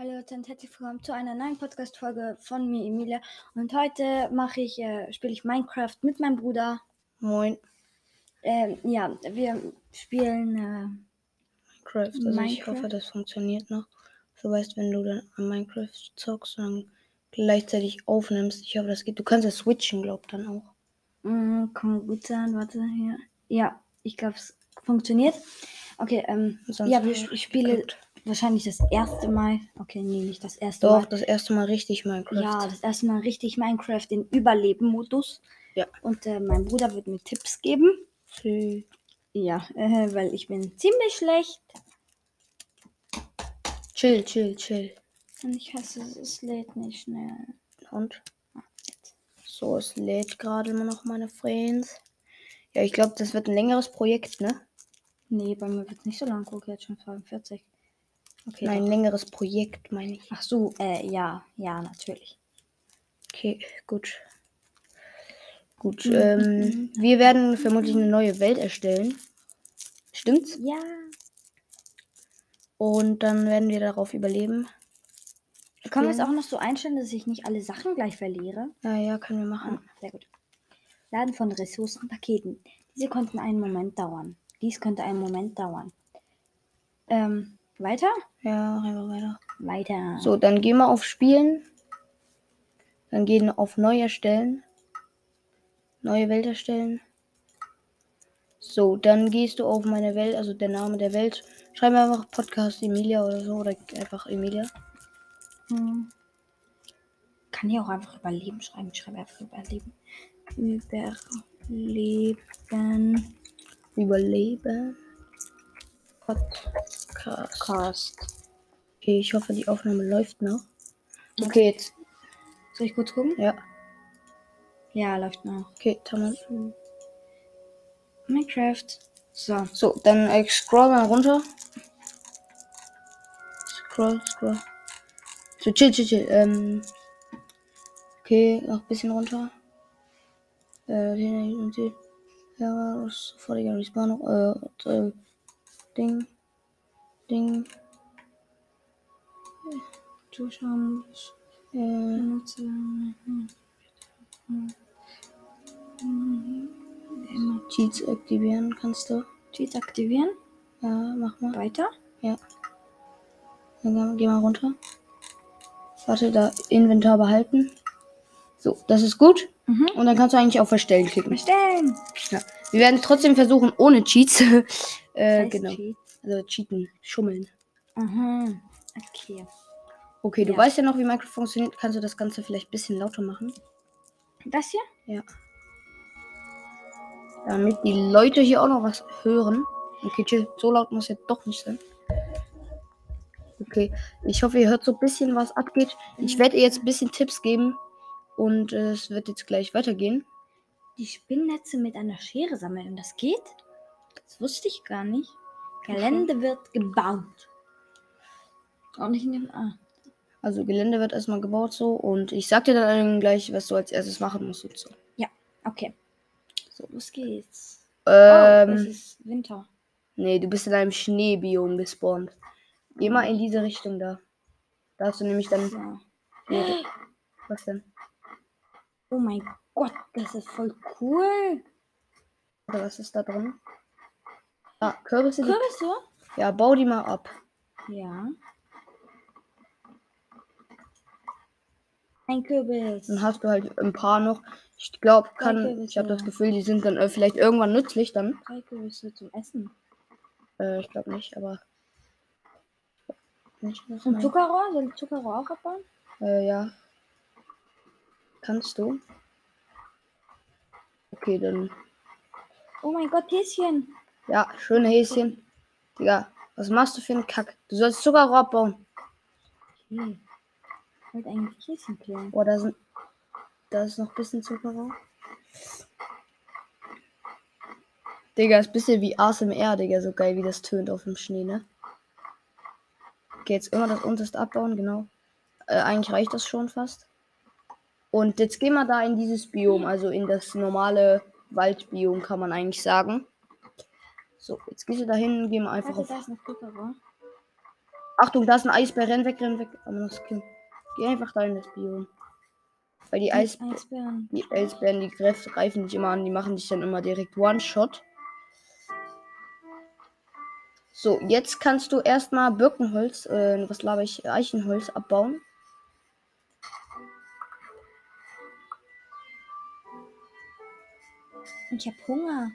Hallo Leute und herzlich willkommen zu einer neuen Podcast-Folge von mir, Emilia. Und heute mache ich, äh, spiele ich Minecraft mit meinem Bruder. Moin, Ähm, ja, wir spielen, äh, Minecraft. Also ich Minecraft. hoffe, das funktioniert noch. So weißt, wenn du dann an Minecraft zockst und dann gleichzeitig aufnimmst. Ich hoffe, das geht. Du kannst ja switchen, glaub dann auch. mh, kann gut sein, warte hier. Ja, ich glaube, es funktioniert. Okay, ähm, Sonst ja, wir, ich spiele geklappt. Wahrscheinlich das erste Mal. Okay, nee, nicht das erste Doch, Mal. das erste Mal richtig Minecraft. Ja, das erste Mal richtig Minecraft in Überleben-Modus. Ja. Und äh, mein Bruder wird mir Tipps geben. Tschüss. Ja, äh, weil ich bin ziemlich schlecht. Chill, chill, chill. Und ich hasse es, es lädt nicht schnell. Und? Ah. So, es lädt gerade immer noch meine Friends. Ja, ich glaube, das wird ein längeres Projekt, ne? Nee, bei mir wird es nicht so lang. Guck, jetzt schon 42. Okay. Nein, ein doch. längeres Projekt, meine ich. Ach so, äh, ja, ja, natürlich. Okay, gut. Gut, Mhm. ähm, wir werden vermutlich eine neue Welt erstellen. Stimmt's? Ja. Und dann werden wir darauf überleben. Können wir es Spielen. auch noch so einstellen, dass ich nicht alle Sachen gleich verliere? Ja, ja, können wir Ah, machen. sehr gut. Laden von Ressourcen, Paketen. Diese konnten einen Moment dauern. Dies könnte einen Moment dauern. Ähm, weiter? Ja, einfach weiter. Weiter. So, dann gehen wir auf Spielen. Dann gehen auf Neu erstellen. Neue Welt erstellen. So, dann gehst du auf meine Welt, also der Name der Welt. Schreib einfach Podcast Emilia oder so. Oder einfach Emilia. Hm. Kann hier auch einfach Überleben schreiben. Ich schreibe einfach Überleben. Überleben. Überleben. Podcast. Okay, ich hoffe, die Aufnahme läuft noch. Okay, jetzt. Soll ich kurz gucken? Ja, Ja, läuft noch. okay, tamam. Minecraft. So. So, dann äh, scroll mal runter. Scroll, scroll. So, chill, chill, chill. Ähm, okay, noch ein bisschen runter. Äh, und. Ja, sofortiger Respawn. Äh, äh, Ding. Ding. Zuschauen. Äh. Immer Cheats aktivieren kannst du. Cheats aktivieren. Ja, mach mal. Weiter. Ja. Dann geh- mal runter. Warte, da Inventar behalten. So, das ist gut. Mhm. Und dann kannst du eigentlich auf Verstellen klicken. Bestellen. Ja. Wir werden es trotzdem versuchen ohne Cheats. äh, genau. Cheat. Also cheaten, schummeln. Aha. Okay. Okay, du Ja. weißt ja noch, wie Minecraft funktioniert. Kannst du das Ganze vielleicht ein bisschen lauter machen? Das hier? Ja. Damit die Leute hier auch noch was hören. Okay, chill. So laut muss jetzt doch nicht sein. Okay. Ich hoffe, ihr hört so ein bisschen, was abgeht. Ich werde ihr jetzt ein bisschen Tipps geben. Und äh, es wird jetzt gleich weitergehen. Die Spinnnetze mit einer Schere sammeln. Und das geht? Das wusste ich gar nicht. Gelände wird gebaut. Auch nicht in dem. Ah. Also Gelände wird erstmal gebaut so. Und ich sag dir dann gleich, was du als erstes machen musst und so. Okay. So, los geht's. Ähm, oh, es ist Winter. nee, du bist in einem Schneebiom gespawnt. Geh mal in diese Richtung da. Da hast du nämlich dann. Nee, was denn? Oh mein Gott, das ist voll cool. Oder was ist da drin? Ah, Kürbisse. Die, Kürbisse? ja, bau die mal ab. Ja. Ein Kürbis. Dann hast du halt ein paar noch. Ich glaube, kann. Ich habe das Gefühl, die sind dann äh, vielleicht irgendwann nützlich dann. Drei Kürbisse zum Essen. Äh, ich glaube nicht, aber. Nicht Ein. Zuckerrohr? Soll ich Zuckerrohr auch abbauen? Äh, ja. Kannst du? Okay, dann. Oh mein Gott, Häschen. Ja, schöne Häschen. Digga, was machst du für einen Kack? Du sollst Zuckerrohr abbauen. Okay. Ich wollte eigentlich Häschen klären. Boah, da sind. Da ist noch ein bisschen Zuckerrohr. Digga, ist ein bisschen wie ASMR, Digga, so geil wie das tönt auf dem Schnee, ne? Okay, jetzt immer das unterste abbauen, genau. Äh, eigentlich reicht das schon fast. Und jetzt gehen wir da in dieses Biom, also in das normale Waldbiom, kann man eigentlich sagen. So, jetzt gehst du da hin, gehen wir einfach Warte, auf. Achtung, da ist ein Eisbär. Renn weg, renn weg. Aber. Geh einfach da in das Biom. Weil die, Eis, Eisbären. die Eisbären, die greif- greifen dich immer an. Die machen dich dann immer direkt One-Shot. So, jetzt kannst du erstmal Birkenholz, äh, was laber ich, Eichenholz abbauen. Ich hab Hunger.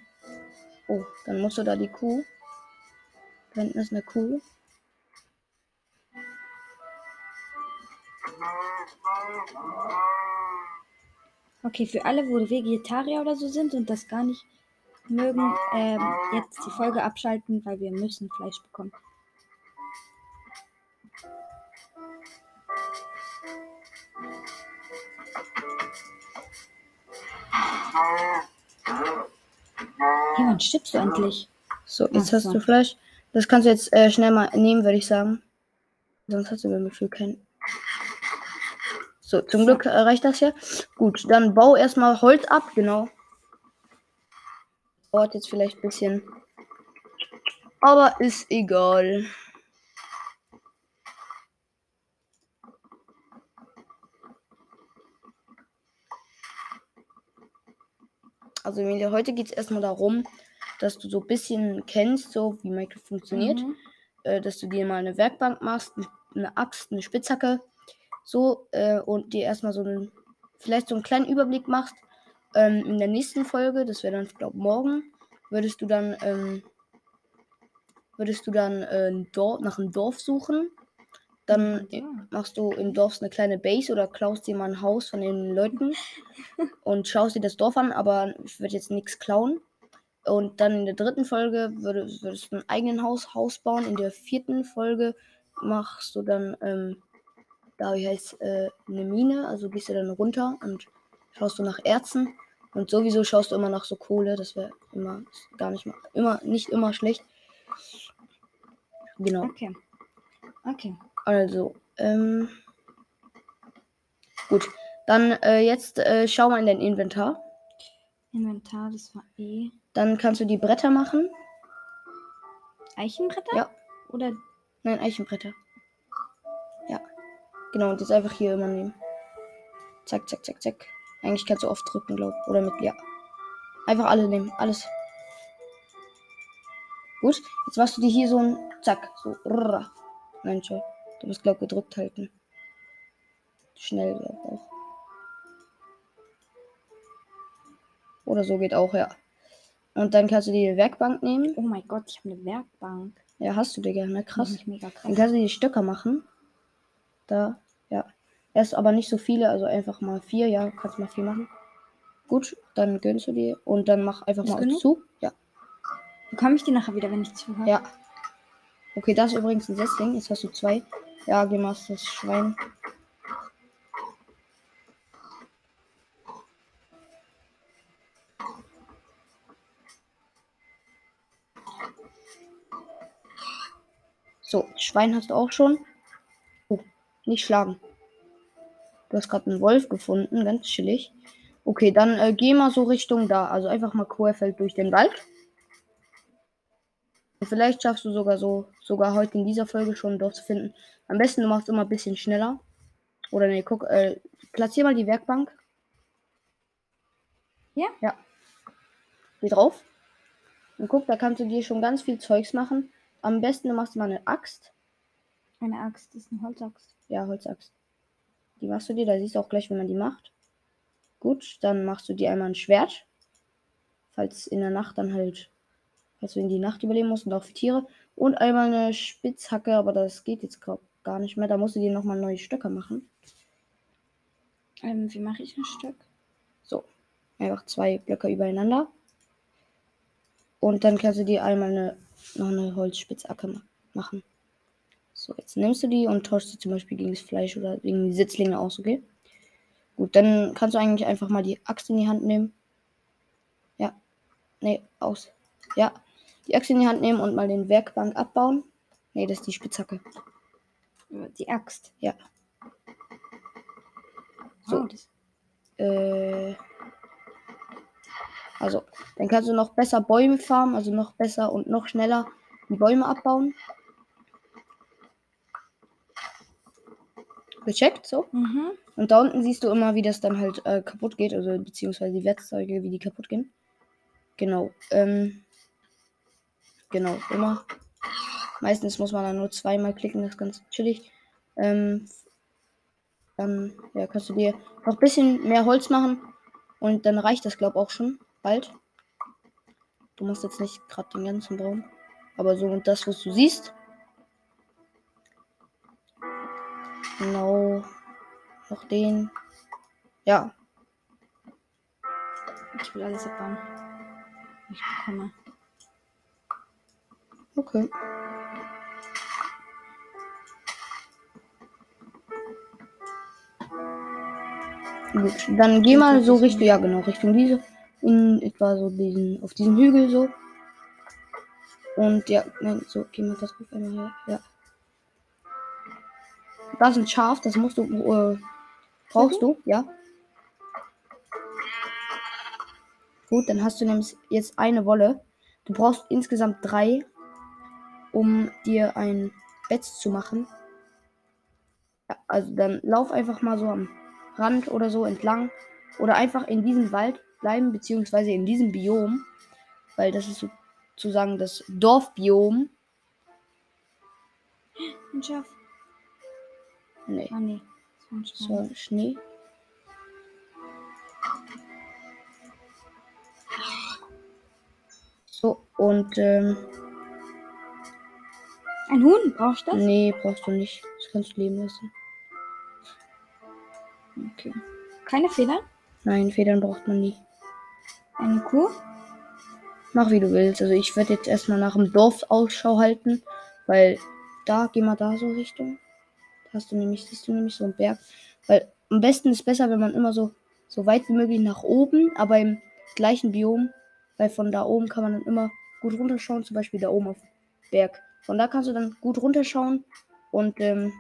Oh, dann musst du da die Kuh. Da hinten ist eine Kuh. Okay, für alle, wo Vegetarier oder so sind und das gar nicht mögen, ähm, jetzt die Folge abschalten, weil wir müssen Fleisch bekommen. Wann stirbst du endlich? So, jetzt Ach hast so. du Fleisch. Das kannst du jetzt äh, schnell mal nehmen, würde ich sagen. Sonst hast du beim Gefühl kein. So, zum Glück äh, reicht das ja. Gut, dann bau erstmal Holz ab, genau. Dauert jetzt vielleicht ein bisschen. Aber ist egal. Also heute geht es erstmal darum, dass du so ein bisschen kennst, so wie Minecraft funktioniert. Mhm. Äh, dass du dir mal eine Werkbank machst, eine Axt, eine Spitzhacke, so, äh, und dir erstmal so einen, vielleicht so einen kleinen Überblick machst. Ähm, in der nächsten Folge, das wäre dann, glaube morgen, würdest du dann, ähm, würdest du dann äh, ein Dorf, nach einem Dorf suchen. Dann Ja. machst du im Dorf eine kleine Base oder klaust dir mal ein Haus von den Leuten und schaust dir das Dorf an, aber ich würde jetzt nichts klauen. Und dann in der dritten Folge würde, würdest du ein eigenes Haus, Haus bauen. In der vierten Folge machst du dann, ähm, da wie heißt äh, eine Mine, also gehst du dann runter und schaust du nach Erzen. Und sowieso schaust du immer nach so Kohle, das wäre immer gar nicht mal, immer, nicht immer schlecht. Genau. Okay. Okay. Also, ähm. Gut. Dann äh, jetzt äh, schau mal in dein Inventar. Inventar, das war eh. Dann kannst du die Bretter machen. Eichenbretter? Ja. Oder Nein, Eichenbretter. Ja. Genau, und jetzt einfach hier immer nehmen. Zack, zack, zack, zack. Eigentlich kannst du oft drücken, glaub. Oder mit, ja. Einfach alle nehmen. Alles. Gut. Jetzt machst du dir hier so ein. Zack. So. rrrra. Nein, schau. Du musst, glaub, gedrückt halten. Schnell, glaub auch. Oder so geht auch, ja. Und dann kannst du die Werkbank nehmen. Oh mein Gott, ich habe eine Werkbank. Ja, hast du, Digga, ne? Krass. Mega Dann krass. kannst du die Stöcker machen. Da, ja. Erst aber nicht so viele, also einfach mal vier, ja, kannst mal vier machen. Gut, dann gönnst du dir und dann mach einfach Ist mal genug? zu. Ja. Bekomme ich die nachher wieder, wenn ich zuhöre? Ja. Okay, das ist übrigens ein Setzling. Jetzt hast du zwei. Ja, geh mal das Schwein. So, Schwein hast du auch schon. Oh, nicht schlagen. Du hast gerade einen Wolf gefunden, ganz chillig. Okay, dann äh, geh mal so Richtung da. Also einfach mal querfeld durch den Wald. Und vielleicht schaffst du sogar so, sogar heute in dieser Folge schon Dorf zu finden. Am besten du machst immer ein bisschen schneller. Oder nee, guck, äh, platzier mal die Werkbank. Ja? Ja. Geh drauf. Und guck, da kannst du dir schon ganz viel Zeugs machen. Am besten du machst mal eine Axt. Eine Axt, das ist eine Holzaxt. Ja, Holzaxt. Die machst du dir, da siehst du auch gleich, wie man die macht. Gut, dann machst du dir einmal ein Schwert. Falls in der Nacht dann halt, falls du in die Nacht überleben musst und auch für Tiere. Und einmal eine Spitzhacke, aber das geht jetzt gar nicht mehr. Da musst du dir nochmal neue Stöcker machen. Ähm, wie mache ich ein Stück? So, einfach zwei Blöcke übereinander. Und dann kannst du dir einmal eine, noch eine Holzspitzhacke ma machen. So, jetzt nimmst du die und tauschst sie zum Beispiel gegen das Fleisch oder gegen die Sitzlinge aus, okay? Gut, dann kannst du eigentlich einfach mal die Axt in die Hand nehmen. Ja. Nee, aus. Ja. Die Axt in die Hand nehmen und mal den Werkbank abbauen. Nee, das ist die Spitzhacke. Die Axt. Ja. So. Oh, das, Äh, also, dann kannst du noch besser Bäume farmen, also noch besser und noch schneller die Bäume abbauen. Gecheckt, so. Mhm. Und da unten siehst du immer, wie das dann halt äh, kaputt geht, also beziehungsweise die Werkzeuge, wie die kaputt gehen. Genau. Ähm, genau, immer. Meistens muss man dann nur zweimal klicken, das ist ganz chillig. Ähm, dann ja, kannst du dir noch ein bisschen mehr Holz machen und dann reicht das, glaube ich, auch schon bald. Du musst jetzt nicht gerade den ganzen Baum, aber so und das, was du siehst. Genau. Noch den. Ja, Ich will alles abbauen. Ich bekomme. okay. Gut, dann geh mal so Richtung, ja genau, Richtung diese, in etwa so diesen, auf diesen Hügel so. Und ja, nein, so, geh mal da drauf einmal her, ja. Da ist ein Schaf, das musst du, äh, brauchst du, ja. Gut, dann hast du nämlich jetzt eine Wolle. Du brauchst insgesamt drei, um dir ein Bett zu machen. Ja, also dann lauf einfach mal so am Rand oder so entlang. Oder einfach in diesem Wald bleiben, beziehungsweise in diesem Biom. Weil das ist sozusagen das Dorfbiom. Ein Schaf. Nee, Ah, nee. Das war ein Schnee. So, und ähm, Ein Huhn, brauchst du das? nee, brauchst du nicht. Das kannst du leben lassen. Okay. Keine Federn? Nein, Federn braucht man nie. Eine Kuh? Mach wie du willst. Also ich werde jetzt erstmal nach dem Dorf Ausschau halten, weil da, geh mal da so Richtung. Da hast du nämlich, siehst du nämlich so einen Berg. Weil am besten ist besser, wenn man immer so, so weit wie möglich nach oben, aber im gleichen Biom, weil von da oben kann man dann immer gut runterschauen, zum Beispiel da oben auf dem Berg. Von da kannst du dann gut runterschauen und ähm,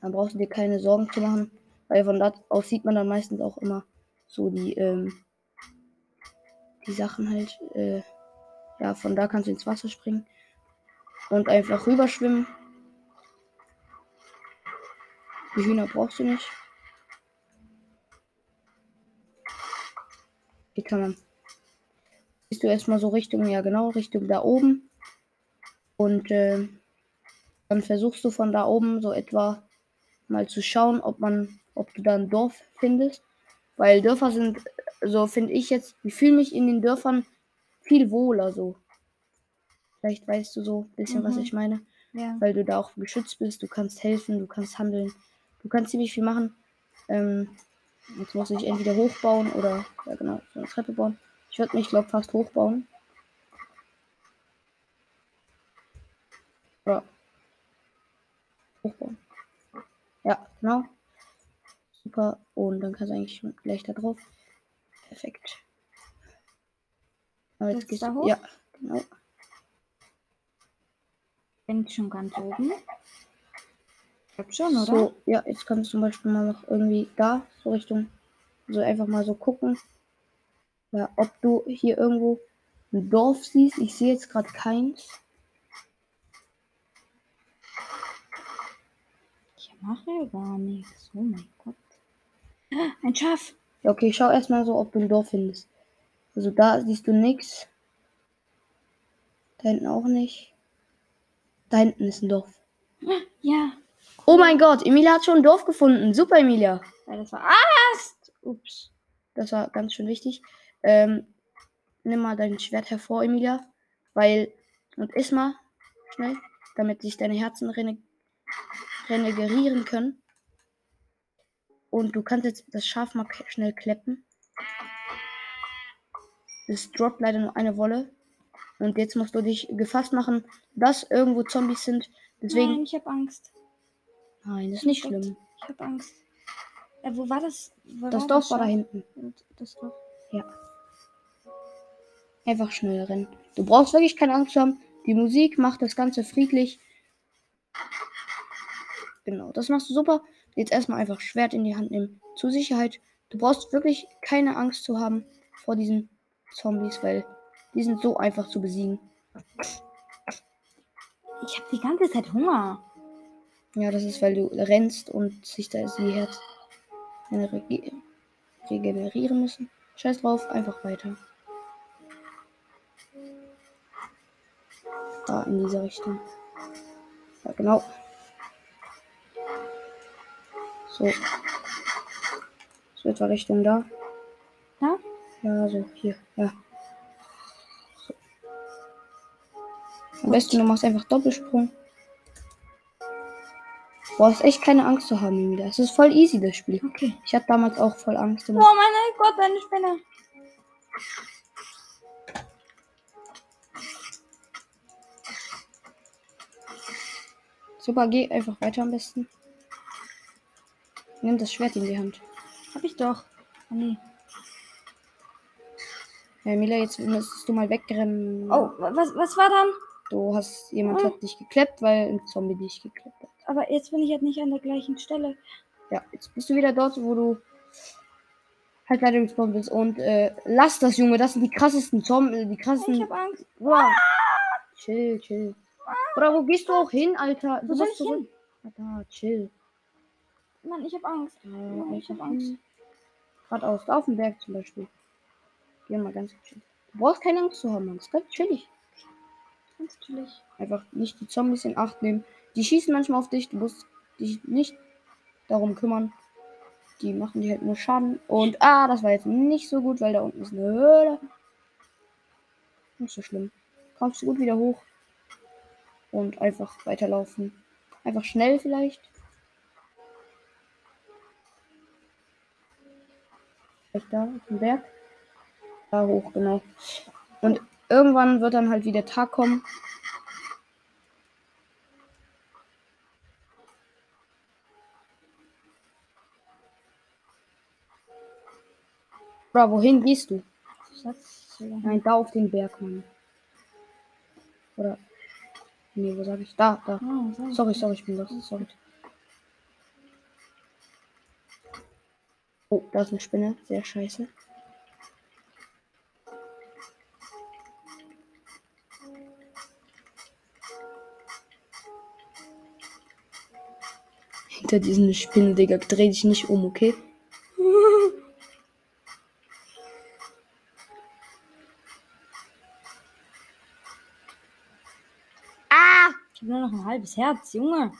dann brauchst du dir keine Sorgen zu machen, weil von da aus sieht man dann meistens auch immer so die, ähm, die Sachen halt, äh, ja, von da kannst du ins Wasser springen und einfach rüberschwimmen. Die Hühner brauchst du nicht. Wie kann man? Gehst du erstmal so Richtung, ja genau, Richtung da oben. Und äh, dann versuchst du von da oben so etwa mal zu schauen, ob man, ob du da ein Dorf findest. Weil Dörfer sind, so finde ich jetzt, ich fühle mich in den Dörfern viel wohler so. Vielleicht weißt du so ein bisschen, was Mhm. ich meine. Ja. Weil du da auch geschützt bist, du kannst helfen, du kannst handeln, du kannst ziemlich viel machen. Ähm, jetzt muss ich entweder hochbauen oder, ja genau, so eine Treppe bauen. Ich würde mich, glaube fast hochbauen. Oder hochbauen. Ja, genau. Super. Und dann kannst du eigentlich schon gleich da drauf. Perfekt. Aber Jetzt gehst du- hoch? Ja, genau. Bin ich schon ganz oben? Ich glaub schon, oder? So, ja, jetzt kannst du zum Beispiel mal noch irgendwie da, so Richtung, so einfach mal so gucken, ja, ob du hier irgendwo ein Dorf siehst. Ich sehe jetzt gerade keins. Ich mache ja gar nichts. Oh mein Gott. Ein Schaf. Ja, okay, schau erstmal so, ob du ein Dorf findest. Also da siehst du nichts. Da hinten auch nicht. Da hinten ist ein Dorf. Ja. Oh mein Gott, Emilia hat schon ein Dorf gefunden. Super, Emilia. Weil das war Ast. Ups. Das war ganz schön wichtig. Ähm, nimm mal dein Schwert hervor, Emilia. Weil, und iss mal schnell, damit sich deine Herzen rene renegerieren können. Und du kannst jetzt das Schaf mal schnell kleppen. Es droppt leider nur eine Wolle. Und jetzt musst du dich gefasst machen, dass irgendwo Zombies sind. Deswegen. Nein, ich habe Angst. Nein, das ist nicht Oh Gott. schlimm. Ich habe Angst. Äh, wo war das? Wo Das Dorf war da hinten. Das Dorf. Einfach schnell rennen. Du brauchst wirklich keine Angst haben. Die Musik macht das Ganze friedlich. Genau, das machst du super. Jetzt erstmal einfach Schwert in die Hand nehmen. Zur Sicherheit. Du brauchst wirklich keine Angst zu haben vor diesen Zombies, weil die sind so einfach zu besiegen. Ich habe die ganze Zeit Hunger. Ja, das ist, weil du rennst und sich da sie Herz rege regenerieren müssen. Scheiß drauf, einfach weiter. Da in diese Richtung. Ja, genau. So. So etwa Richtung da. Da? Ja, so hier. Ja. So. Am besten du machst einfach Doppelsprung. Boah, ist echt keine Angst zu haben wieder. Es ist voll easy, das Spiel. Okay. Ich hatte damals auch voll Angst. Oh mein Gott, eine Spinne. Super, geh einfach weiter am besten. Nimm das Schwert in die Hand. Hab ich doch. Oh nee. Ja, Mila, jetzt müsstest du mal wegrennen. Oh, was, was war dann? Du hast, jemand Oh. hat dich gekleppt, weil ein Zombie dich gekleppt hat. Aber jetzt bin ich halt nicht an der gleichen Stelle. Ja, jetzt bist du wieder dort, wo du halt leider gespawnt bist. Und äh, lass das, Junge, das sind die krassesten Zombies, die Ich krassesten. hab Angst. Wow. Chill, chill. Oder wo gehst du auch hin, Alter? Wo Du soll musst ich. Ah, Da, chill. Mann, ich hab Angst. Ja, ich hab Angst. Geradeaus, auf dem Berg zum Beispiel. Geh mal ganz chill. Du brauchst keine Angst zu haben, Mann. Das ist ganz chillig. Ganz chillig. Einfach nicht die Zombies in Acht nehmen. Die schießen manchmal auf dich. Du musst dich nicht darum kümmern. Die machen dir halt nur Schaden. Und ah, das war jetzt nicht so gut, weil da unten ist eine Höhle. Nicht so schlimm. Kommst du gut wieder hoch. Und einfach weiterlaufen. Einfach schnell vielleicht. Vielleicht da auf dem Berg. Da hoch, genau. Und irgendwann wird dann halt wieder Tag kommen. Bro, wohin gehst du? Nein, da auf den Berg, Mann. Oder. Nee, wo sag ich? Da, da. Ah, so. Sorry, sorry, ich bin los. Sorry. Oh, da ist eine Spinne. Sehr scheiße. Hinter diesen Spinnen, Digga, dreh dich nicht um, okay? Ich hab nur noch ein halbes Herz, Junge.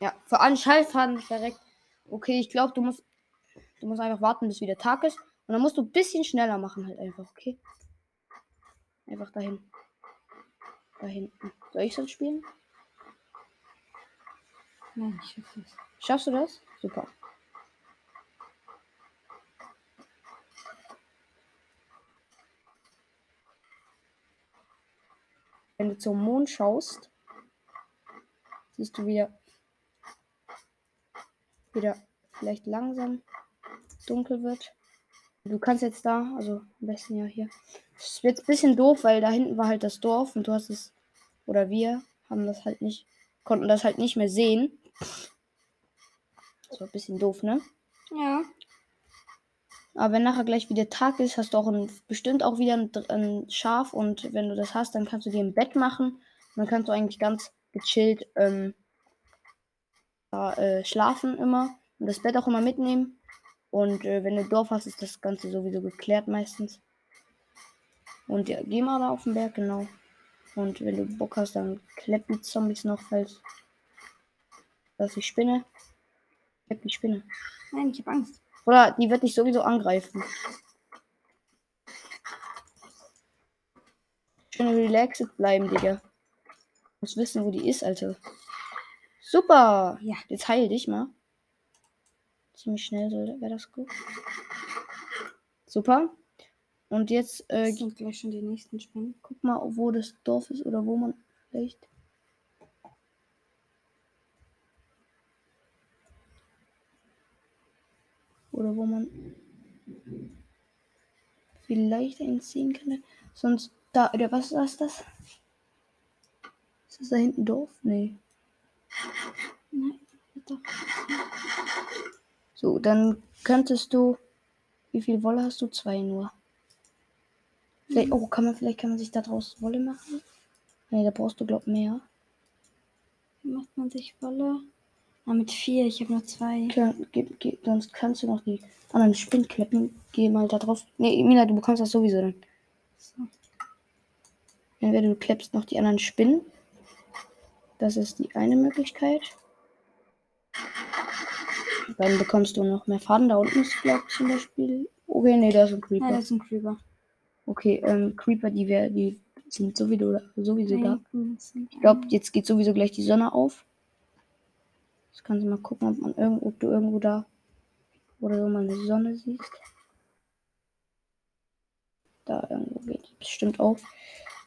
Ja, für einen Schallfaden verreckt. Okay, ich glaube, du musst, du musst einfach warten, bis wieder Tag ist. Und dann musst du ein bisschen schneller machen, halt einfach, okay? Einfach dahin. Da hinten. Soll ich sonst spielen? Nein, ich schaff das. Schaffst du das? Super. Wenn du zum Mond schaust, siehst du wieder, wieder vielleicht langsam dunkel wird. Du kannst jetzt da, also am besten ja hier. Es wird ein bisschen doof, weil da hinten war halt das Dorf und du hast es, oder wir haben das halt nicht, konnten das halt nicht mehr sehen. Das war ein bisschen doof, ne? Ja. Aber wenn nachher gleich wieder Tag ist, hast du auch ein, bestimmt auch wieder ein, ein Schaf und wenn du das hast, dann kannst du dir ein Bett machen und dann kannst du eigentlich ganz gechillt ähm, da, äh, schlafen immer und das Bett auch immer mitnehmen. Und äh, wenn du Dorf hast, ist das Ganze sowieso geklärt meistens. Und ja, geh mal da auf den Berg, genau. Und wenn du Bock hast, dann klepp die Zombies noch, falls das die Spinne. Klepp die Spinne. Nein, ich hab Angst. Oder die wird dich sowieso angreifen. Schön relaxed bleiben, Digga. Muss wissen, wo die ist, Alter. Super. Ja. Jetzt heil dich mal. Ziemlich schnell wäre das gut. Super. Und jetzt äh, sind gleich schon die nächsten Spinnen. guck mal, wo das Dorf ist oder wo man vielleicht. Oder wo man vielleicht einziehen kann. Sonst da, oder was ist das? Ist das da hinten Dorf? Nee. Nein. So, dann könntest du. Wie viel Wolle hast du? Zwei nur. Vielleicht, oh, kann man, vielleicht kann man sich da draus Wolle machen? Nee, da brauchst du, glaub mehr. Wie macht man sich Wolle? Ah, mit vier. Ich habe nur zwei. Klar, gib, gib, sonst kannst du noch die anderen Spinnkleppen. Geh mal da drauf. Nee, Mila, du bekommst das sowieso dann. So. Entweder du kleppst noch die anderen Spinnen. Das ist die eine Möglichkeit. Dann bekommst du noch mehr Faden. Da unten ist, glaube ich, zum Beispiel. Okay, nee, da ist ein Creeper. Ja, das ist ein Creeper. Okay, ähm, Creeper, die, wär, die sind sowieso, sowieso da. Ich glaube, jetzt geht sowieso gleich die Sonne auf. Jetzt kannst du mal gucken, ob, man irgendwo, ob du irgendwo da oder so mal eine Sonne siehst. Da irgendwo geht die bestimmt auf.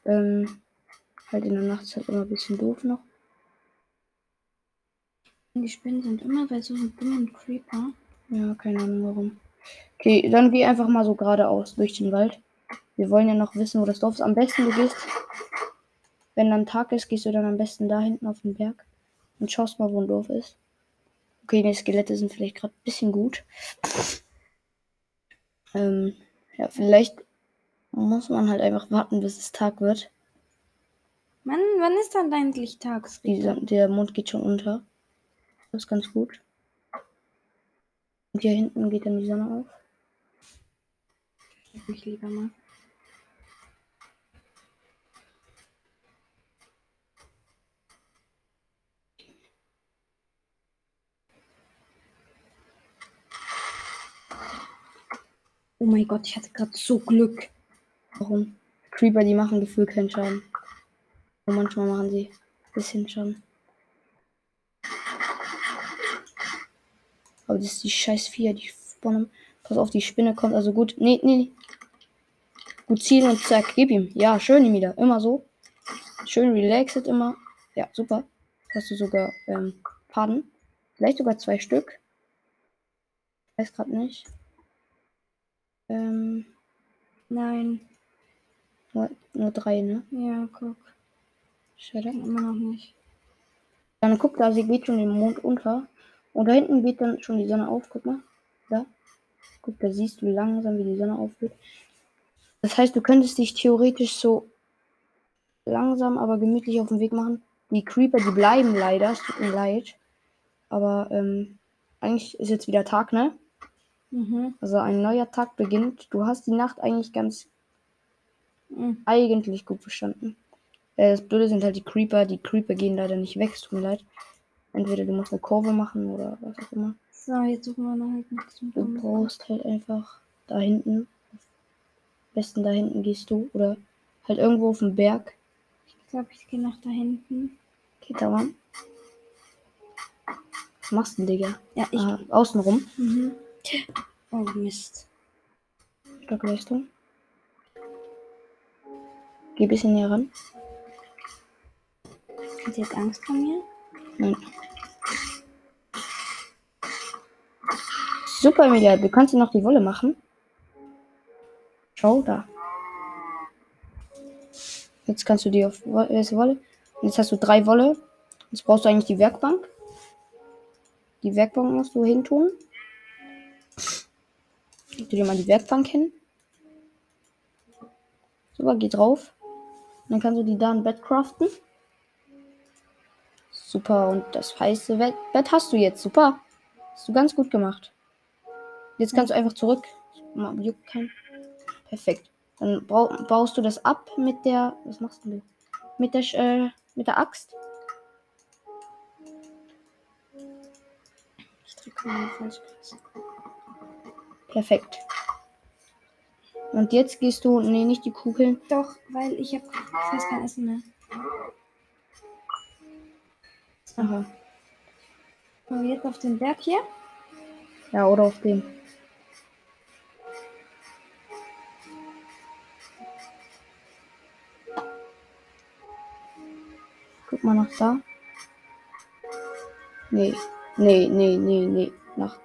Ähm, halt in der Nacht ist halt immer ein bisschen doof noch. Die Spinnen sind immer bei so einem dummen Creeper. Ja, keine Ahnung warum. Okay, dann geh einfach mal so geradeaus durch den Wald. Wir wollen ja noch wissen, wo das Dorf ist. Am besten du gehst, wenn dann Tag ist, gehst du dann am besten da hinten auf den Berg und schaust mal, wo ein Dorf ist. Okay, die Skelette sind vielleicht gerade ein bisschen gut. Ähm, ja, vielleicht muss man halt einfach warten, bis es Tag wird. Mann, wann ist dann eigentlich Tagsrichter? Son- der Mond geht schon unter. Das ist ganz gut. Und hier hinten geht dann die Sonne auf. Ich lieber mal. Oh mein Gott, ich hatte gerade so Glück. Warum? Creeper, die machen gefühlt keinen Schaden. Und manchmal machen sie ein bisschen Schaden. Aber das ist die scheiß Vier, die spawnen. Pass auf, die Spinne kommt also gut. Nee, nee, nee. Gut zielen und zack, gib ihm. Ja, schön ihm wieder. Immer so. Schön relaxed immer. Ja, super. Hast du sogar ähm, Faden. Vielleicht sogar zwei Stück. Weiß gerade nicht. Ähm, Nein. nur, nur drei, ne? Ja, guck. Schade. Immer noch nicht. Dann guck da, sie geht schon den Mond unter. Und da hinten geht dann schon die Sonne auf. Guck mal. Da. Guck, da siehst du langsam, wie die Sonne aufgeht. Das heißt, du könntest dich theoretisch so langsam, aber gemütlich auf den Weg machen. Die Creeper, die bleiben leider. Es tut mir leid. Aber ähm, eigentlich ist jetzt wieder Tag, ne? Mhm. Also ein neuer Tag beginnt. Du hast die Nacht eigentlich ganz Mhm. eigentlich gut verstanden. Äh, das Blöde sind halt die Creeper. Die Creeper gehen leider nicht weg, es tut mir leid. Entweder du musst eine Kurve machen oder was auch immer. So, jetzt suchen wir noch halt zum Du brauchst halt einfach da hinten. Am besten da hinten gehst du. Oder halt irgendwo auf dem Berg. Ich glaube, ich gehe nach da hinten. Geht da ran. Was machst du denn, Digga? Ja, ich. Ah, außenrum. Mhm. Oh, Mist. Stockleistung. Geh ein bisschen näher ran. Hat jetzt Angst vor mir? Nein. Super, Emilia. Du kannst noch die Wolle machen. Schau da. Jetzt kannst du die auf äh, Wolle. Jetzt hast du drei Wolle. Jetzt brauchst du eigentlich die Werkbank. Die Werkbank musst du hintun. Leg dir mal die Werkbank hin. Super, geh drauf. Dann kannst du die da ein Bett craften. Super, und das heiße Bett, hast du jetzt. Super. Hast du ganz gut gemacht. Jetzt kannst du einfach zurück. Perfekt. Dann baust du das ab mit der. Was machst du? Mit der, äh, mit der Axt. Ich drücke mal falsch. Perfekt. Und jetzt gehst du. Nee, nicht die Kugeln. Doch, weil ich habe fast kein Essen mehr. Aha. So, jetzt auf den Berg hier. Ja, oder auf den. Guck mal nach da. Nee, nee, nee, nee, nee. Nach,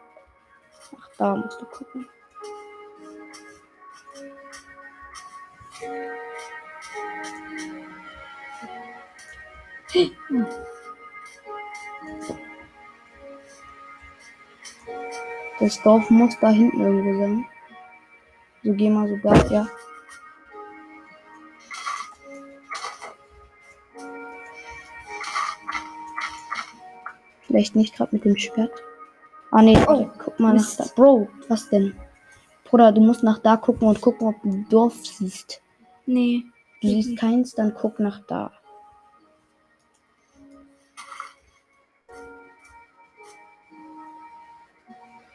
nach da musst du gucken. Das Dorf muss da hinten irgendwo sein. So geh mal sogar, ja. Vielleicht nicht gerade mit dem Schwert. Ah ne, oh, guck mal Mist. nach da. Bro, was denn? Bruder, du musst nach da gucken und gucken, ob du ein Dorf siehst. Nee. Du siehst keins, dann guck nach da.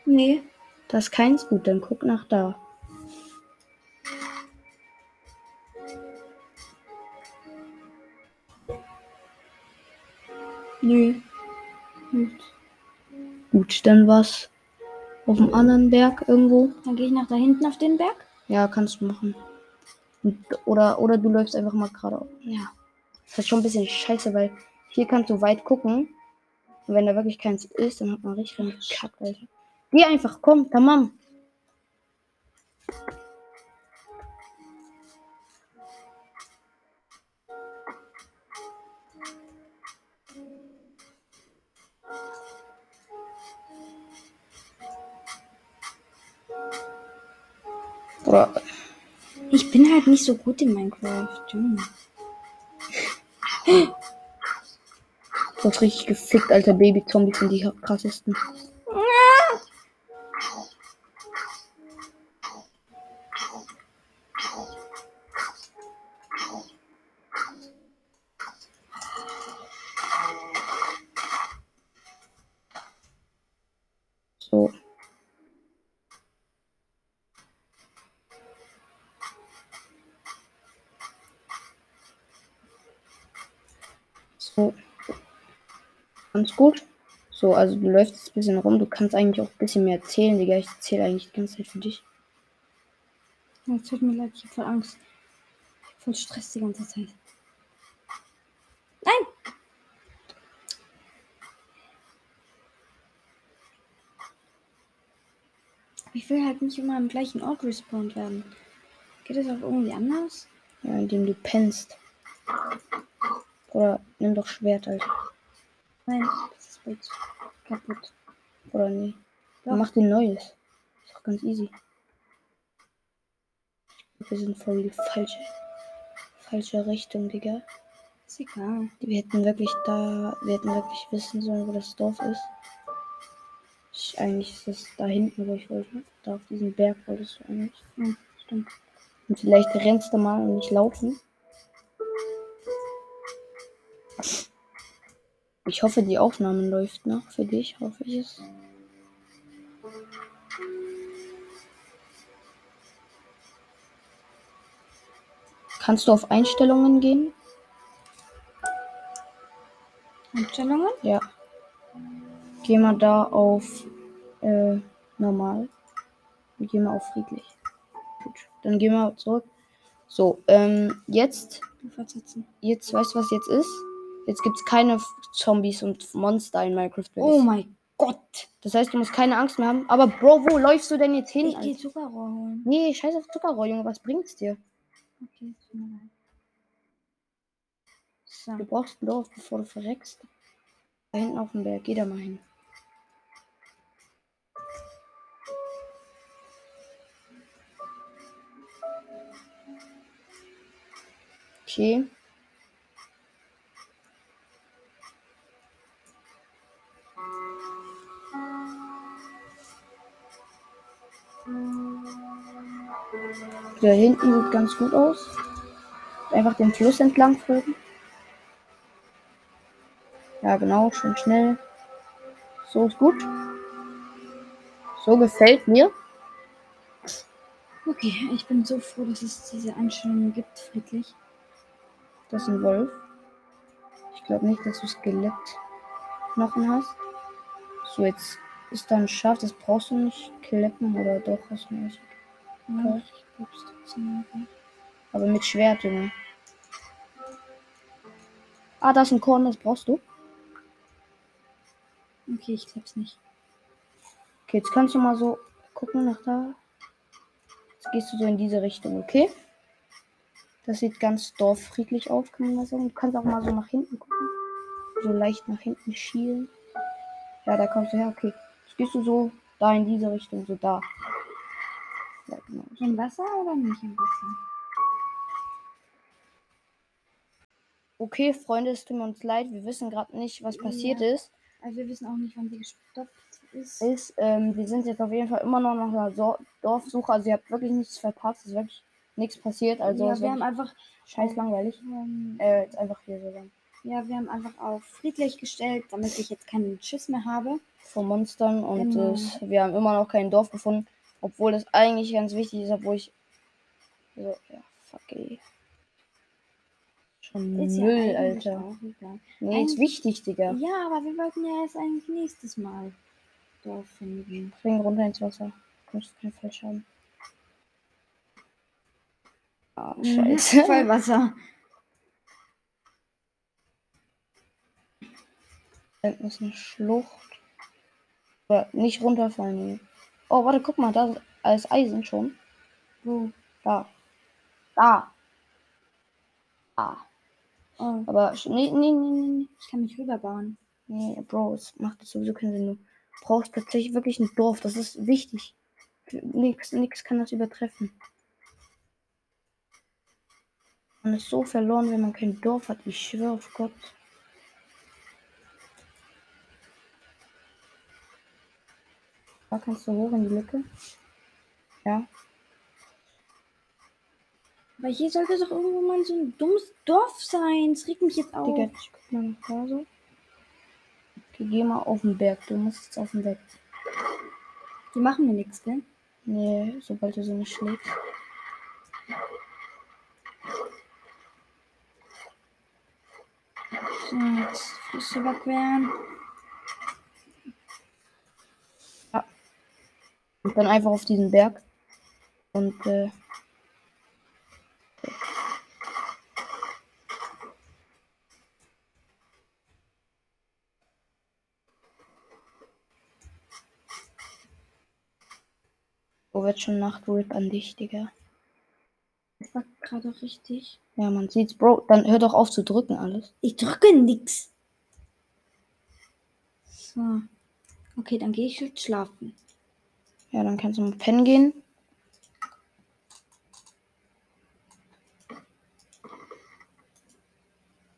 Nee. Da ist keins gut, dann guck nach da. Nee. Nicht. Gut, dann was auf dem anderen Berg irgendwo. Dann gehe ich nach da hinten auf den Berg. Ja, kannst du machen. Und, oder, oder du läufst einfach mal gerade. Ja. Das ist schon ein bisschen scheiße, weil hier kannst du weit gucken. Und wenn da wirklich keins ist, dann hat man richtig gekackt, Alter. Geh einfach, komm, tamam. Ich bin halt nicht so gut in Minecraft. Junge. du hast richtig gefickt, alter Baby-Zombies sind die krassesten. So, also du läufst jetzt ein bisschen rum. Du kannst eigentlich auch ein bisschen mehr erzählen, Digga. Ich erzähle eigentlich die ganze Zeit für dich. Ja, Es tut mir leid, ich habe voll Angst. Ich hab voll Stress die ganze Zeit. Nein! Ich will halt nicht immer am gleichen Ort respawned werden. Geht das auch irgendwie anders? Ja, indem du pennst. Oder nimm doch Schwert, Alter. Nein, das ist Bild. Kaputt. Oder nee. Doch. Mach dir ein neues. Ist doch ganz easy. Wir sind voll die falsche, falsche Richtung, Digga. Ist egal. Wir hätten wirklich da, wir hätten wirklich wissen sollen, wo das Dorf ist. Ich, eigentlich ist es da hinten, wo ich wollte. Da auf diesem Berg wolltest du eigentlich. Ja, stimmt. Und vielleicht rennst du mal und nicht laufen. Ich hoffe, die Aufnahme läuft noch für dich, hoffe ich es. Kannst du auf Einstellungen gehen? Einstellungen? Ja. Geh mal da auf äh, normal. Und geh mal auf friedlich. Gut. Dann geh mal zurück. So, ähm, jetzt, jetzt, weißt du, was jetzt ist? Jetzt gibt's keine F- Zombies und Monster in Minecraft. Oh mein Gott! Das heißt, du musst keine Angst mehr haben. Aber Bro, wo läufst du denn jetzt hin? Ich gehe? Zuckerrohr holen. Nee, scheiß auf Zuckerrohr, Junge. Was bringt's dir? Okay. So. Du brauchst ein Dorf, bevor du verreckst. Da hinten auf dem Berg. Geh da mal hin. Okay. Da hinten sieht ganz gut aus. Einfach den Fluss entlang folgen. Ja, genau, schön schnell. So ist gut. So gefällt mir. Okay, ich bin so froh, dass es diese Einstellungen gibt, friedlich. Das ist ein Wolf. Ich glaube nicht, dass du Skelettknochen hast. So, jetzt ist da ein Schaf, das brauchst du nicht kleppen oder doch, du nicht. Okay. Aber mit Schwert, Junge. Ah, da ist ein Korn, das brauchst du. Okay, ich glaub's nicht. Okay, jetzt kannst du mal so gucken nach da. Jetzt gehst du so in diese Richtung, okay? Das sieht ganz dorffriedlich aus, kann man mal sagen. Du kannst auch mal so nach hinten gucken. So leicht nach hinten schielen. Ja, da kommst du her, okay. Jetzt gehst du so da in diese Richtung, so da. Ja, genau. Im Wasser oder nicht im Wasser? Okay, Freunde, es tut mir uns leid. Wir wissen gerade nicht, was passiert ist. Also wir wissen auch nicht, wann sie gestoppt ist. ist, ähm, wir sind jetzt auf jeden Fall immer noch nach einer so Dorfsuche. Also ihr habt wirklich nichts verpasst. Es ist wirklich nichts passiert. Also ja, wir haben einfach, scheiß langweilig. ähm, Äh, jetzt einfach hier so lang. ja, wir haben einfach auf friedlich gestellt, damit ich jetzt keinen Schiss mehr habe. Vor Monstern und Genau. es, wir haben immer noch kein Dorf gefunden. Obwohl das eigentlich ganz wichtig ist, obwohl ich. So, ja, fuck ey. Schon Ist ja Müll, eigentlich Alter. Nee, ist Eigentlich- wichtig, Digga. Ja, aber wir wollten ja erst eigentlich nächstes Mal Dorf finden. Spring runter ins Wasser. Kommst keinen Falsch haben. Ah, scheiße. Vollwasser. Da ist eine Schlucht. Oder nicht runterfallen. Oh, warte, guck mal, da ist alles Eisen schon. Wo? Da. Da. Da. Oh, Aber nee, nee, nee, nee, ich kann mich rüberbauen. Nee, Bro, es macht jetzt sowieso keinen Sinn. Du brauchst tatsächlich wirklich ein Dorf. Das ist wichtig. Nix, nix kann das übertreffen. Man ist so verloren, wenn man kein Dorf hat. Ich schwöre auf Gott. Da kannst du hoch in die Lücke. Ja. Aber hier sollte doch irgendwo mal so ein dummes Dorf sein. Es regt mich jetzt auf. Digga, ich guck mal nach da so. Okay, geh mal auf den Berg. Du musst jetzt auf den Berg. Die machen mir nichts, gell? Nee, sobald du so nicht schlägst. So, jetzt Füße überqueren. Und dann einfach auf diesen Berg. Und äh, Wo wird schon Nacht Rip an dich, Digga? Das war gerade richtig. Ja, man sieht's, Bro. Dann hör doch auf zu drücken alles. Ich drücke nix. So. Okay, dann gehe ich jetzt schlafen. Ja, dann kannst du mal pennen gehen.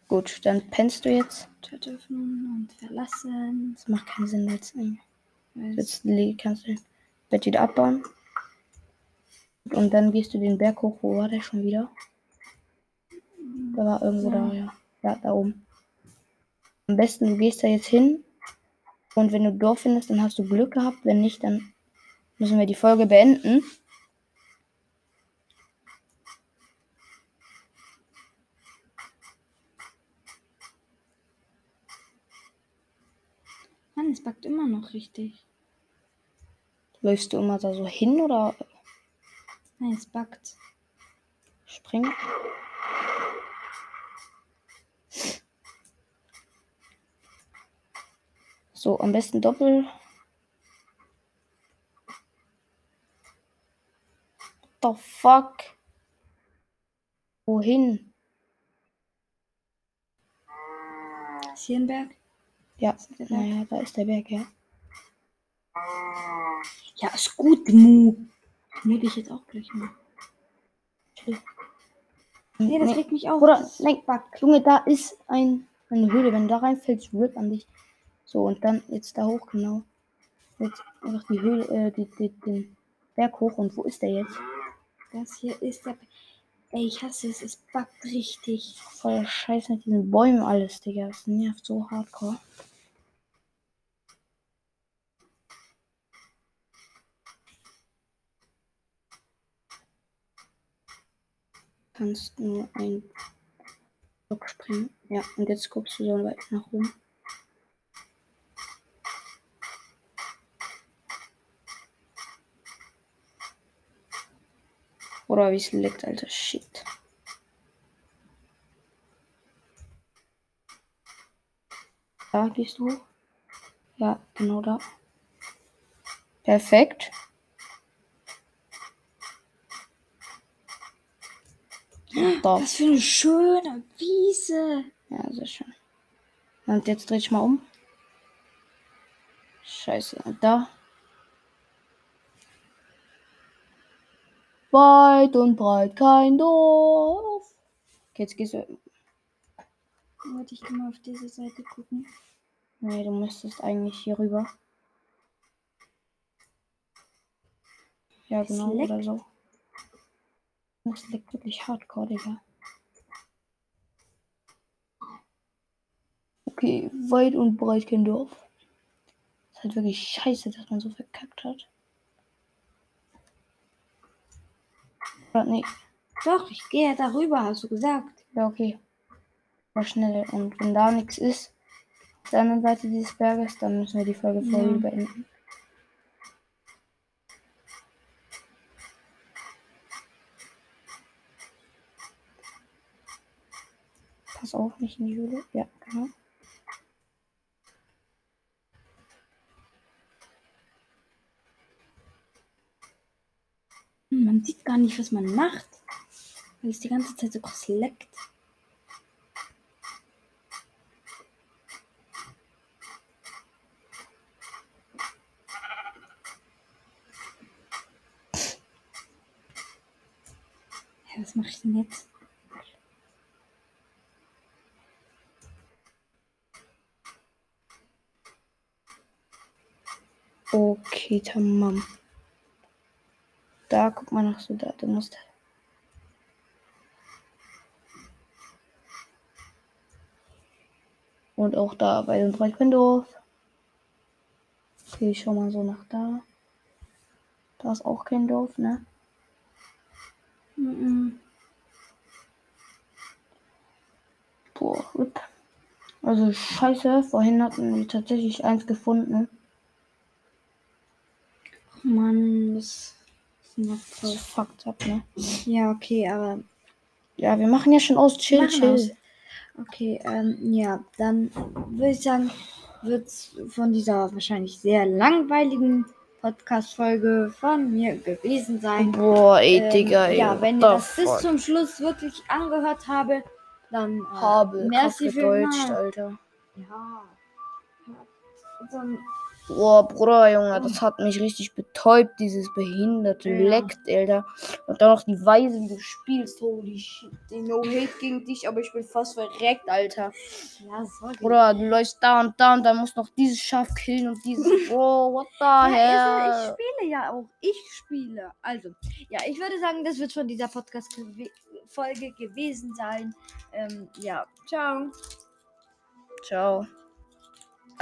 Gut, dann pennst du jetzt. Tür öffnen und verlassen. Das macht keinen Sinn jetzt. Jetzt kannst du das Bett wieder abbauen. Und dann gehst du den Berg hoch. Wo war der schon wieder? Der war irgendwo Ja. da, ja. Ja, da oben. Am besten, du gehst da jetzt hin. Und wenn du Dorf findest, dann hast du Glück gehabt. Wenn nicht, dann müssen wir die Folge beenden. Mann, es backt immer noch richtig. Läufst du immer da so hin oder Nein, es backt. springen? So, am besten doppel. The fuck? Wohin? Ist hier ein Berg? Ja, Berg? naja, da ist der Berg, ja. Ja, ist gut, Mu. Mut ich jetzt auch gleich mal. Nee, das Nee, regt mich auf. Das nein. Junge, da ist ein, eine Höhle. Wenn du da reinfällst, RIP an dich. So, und dann jetzt da hoch, genau. Jetzt einfach die Höhle, äh, die, die, den Berg hoch. Und wo ist der jetzt? Das hier ist der. Ey, ich hasse es. Es backt richtig. Voll Scheiß mit diesen Bäumen alles, Digga. Das nervt so hardcore. Kannst nur ein Block springen. Ja, und jetzt guckst du so weit nach oben. Oder wie es liegt, alter Shit. Da gehst du hoch. Ja, genau da. Perfekt. Da. Was für eine schöne Wiese. Ja, sehr schön. Und jetzt dreh ich mal um. Scheiße. Da. Weit und breit kein Dorf. Okay, jetzt gehst du. Wollte ich mal auf diese Seite gucken. Nee, du müsstest eigentlich hier rüber. Ja, Es genau, leckt. oder so. Das liegt wirklich hardcore, Digga. Okay, weit und breit kein Dorf. Ist halt wirklich scheiße, dass man so verkackt hat. Oder nee, Doch, ich gehe darüber, hast du gesagt. ja, okay. War schnell. Und wenn da nichts ist, auf der anderen Seite dieses Berges, dann müssen wir die Folge voll Ja. beenden. Pass auf, nicht in die Höhle. Ja, genau. Man sieht gar nicht, was man macht. Weil es die ganze Zeit so krass leckt. Ja, was mache ich denn jetzt? Okay, tamam. Da, guck mal nach so da. Du musst. Und auch da bei dem Breitbindorf. Okay, ich schau mal so nach da. Da ist auch kein Dorf, ne? Mhm. Boah, rip. Also scheiße, vorhin hatten wir tatsächlich eins gefunden. Mann, das Das voll. fuckt ab, ne? Ja, okay, aber Ja, wir machen ja schon aus. Chill, chill. aus. Okay, ähm, ja, dann würde ich sagen, wird von dieser wahrscheinlich sehr langweiligen Podcast-Folge von mir gewesen sein. Boah, ey, Ähm, Digga, ja, wenn ihr das bis fuck? zum Schluss wirklich angehört habe, dann äh, Habe, merci gedeutscht, vielmals. Alter. Ja. Dann, Boah, Bruder, Junge, das hat mich richtig betäubt, dieses behinderte Ja. Leckt, Alter. Und dann noch die Weise, wie du spielst. Holy shit. Den No-Hate gegen dich, aber ich bin fast verreckt, Alter. ja, sorry. Bruder, du läufst da und da und dann musst noch dieses Schaf killen und dieses. Bro, what the Ja, hell? also ich spiele ja auch. Ich spiele. Also, ja, ich würde sagen, das wird von dieser Podcast-Folge gewesen sein. Ähm, ja, ciao. Ciao.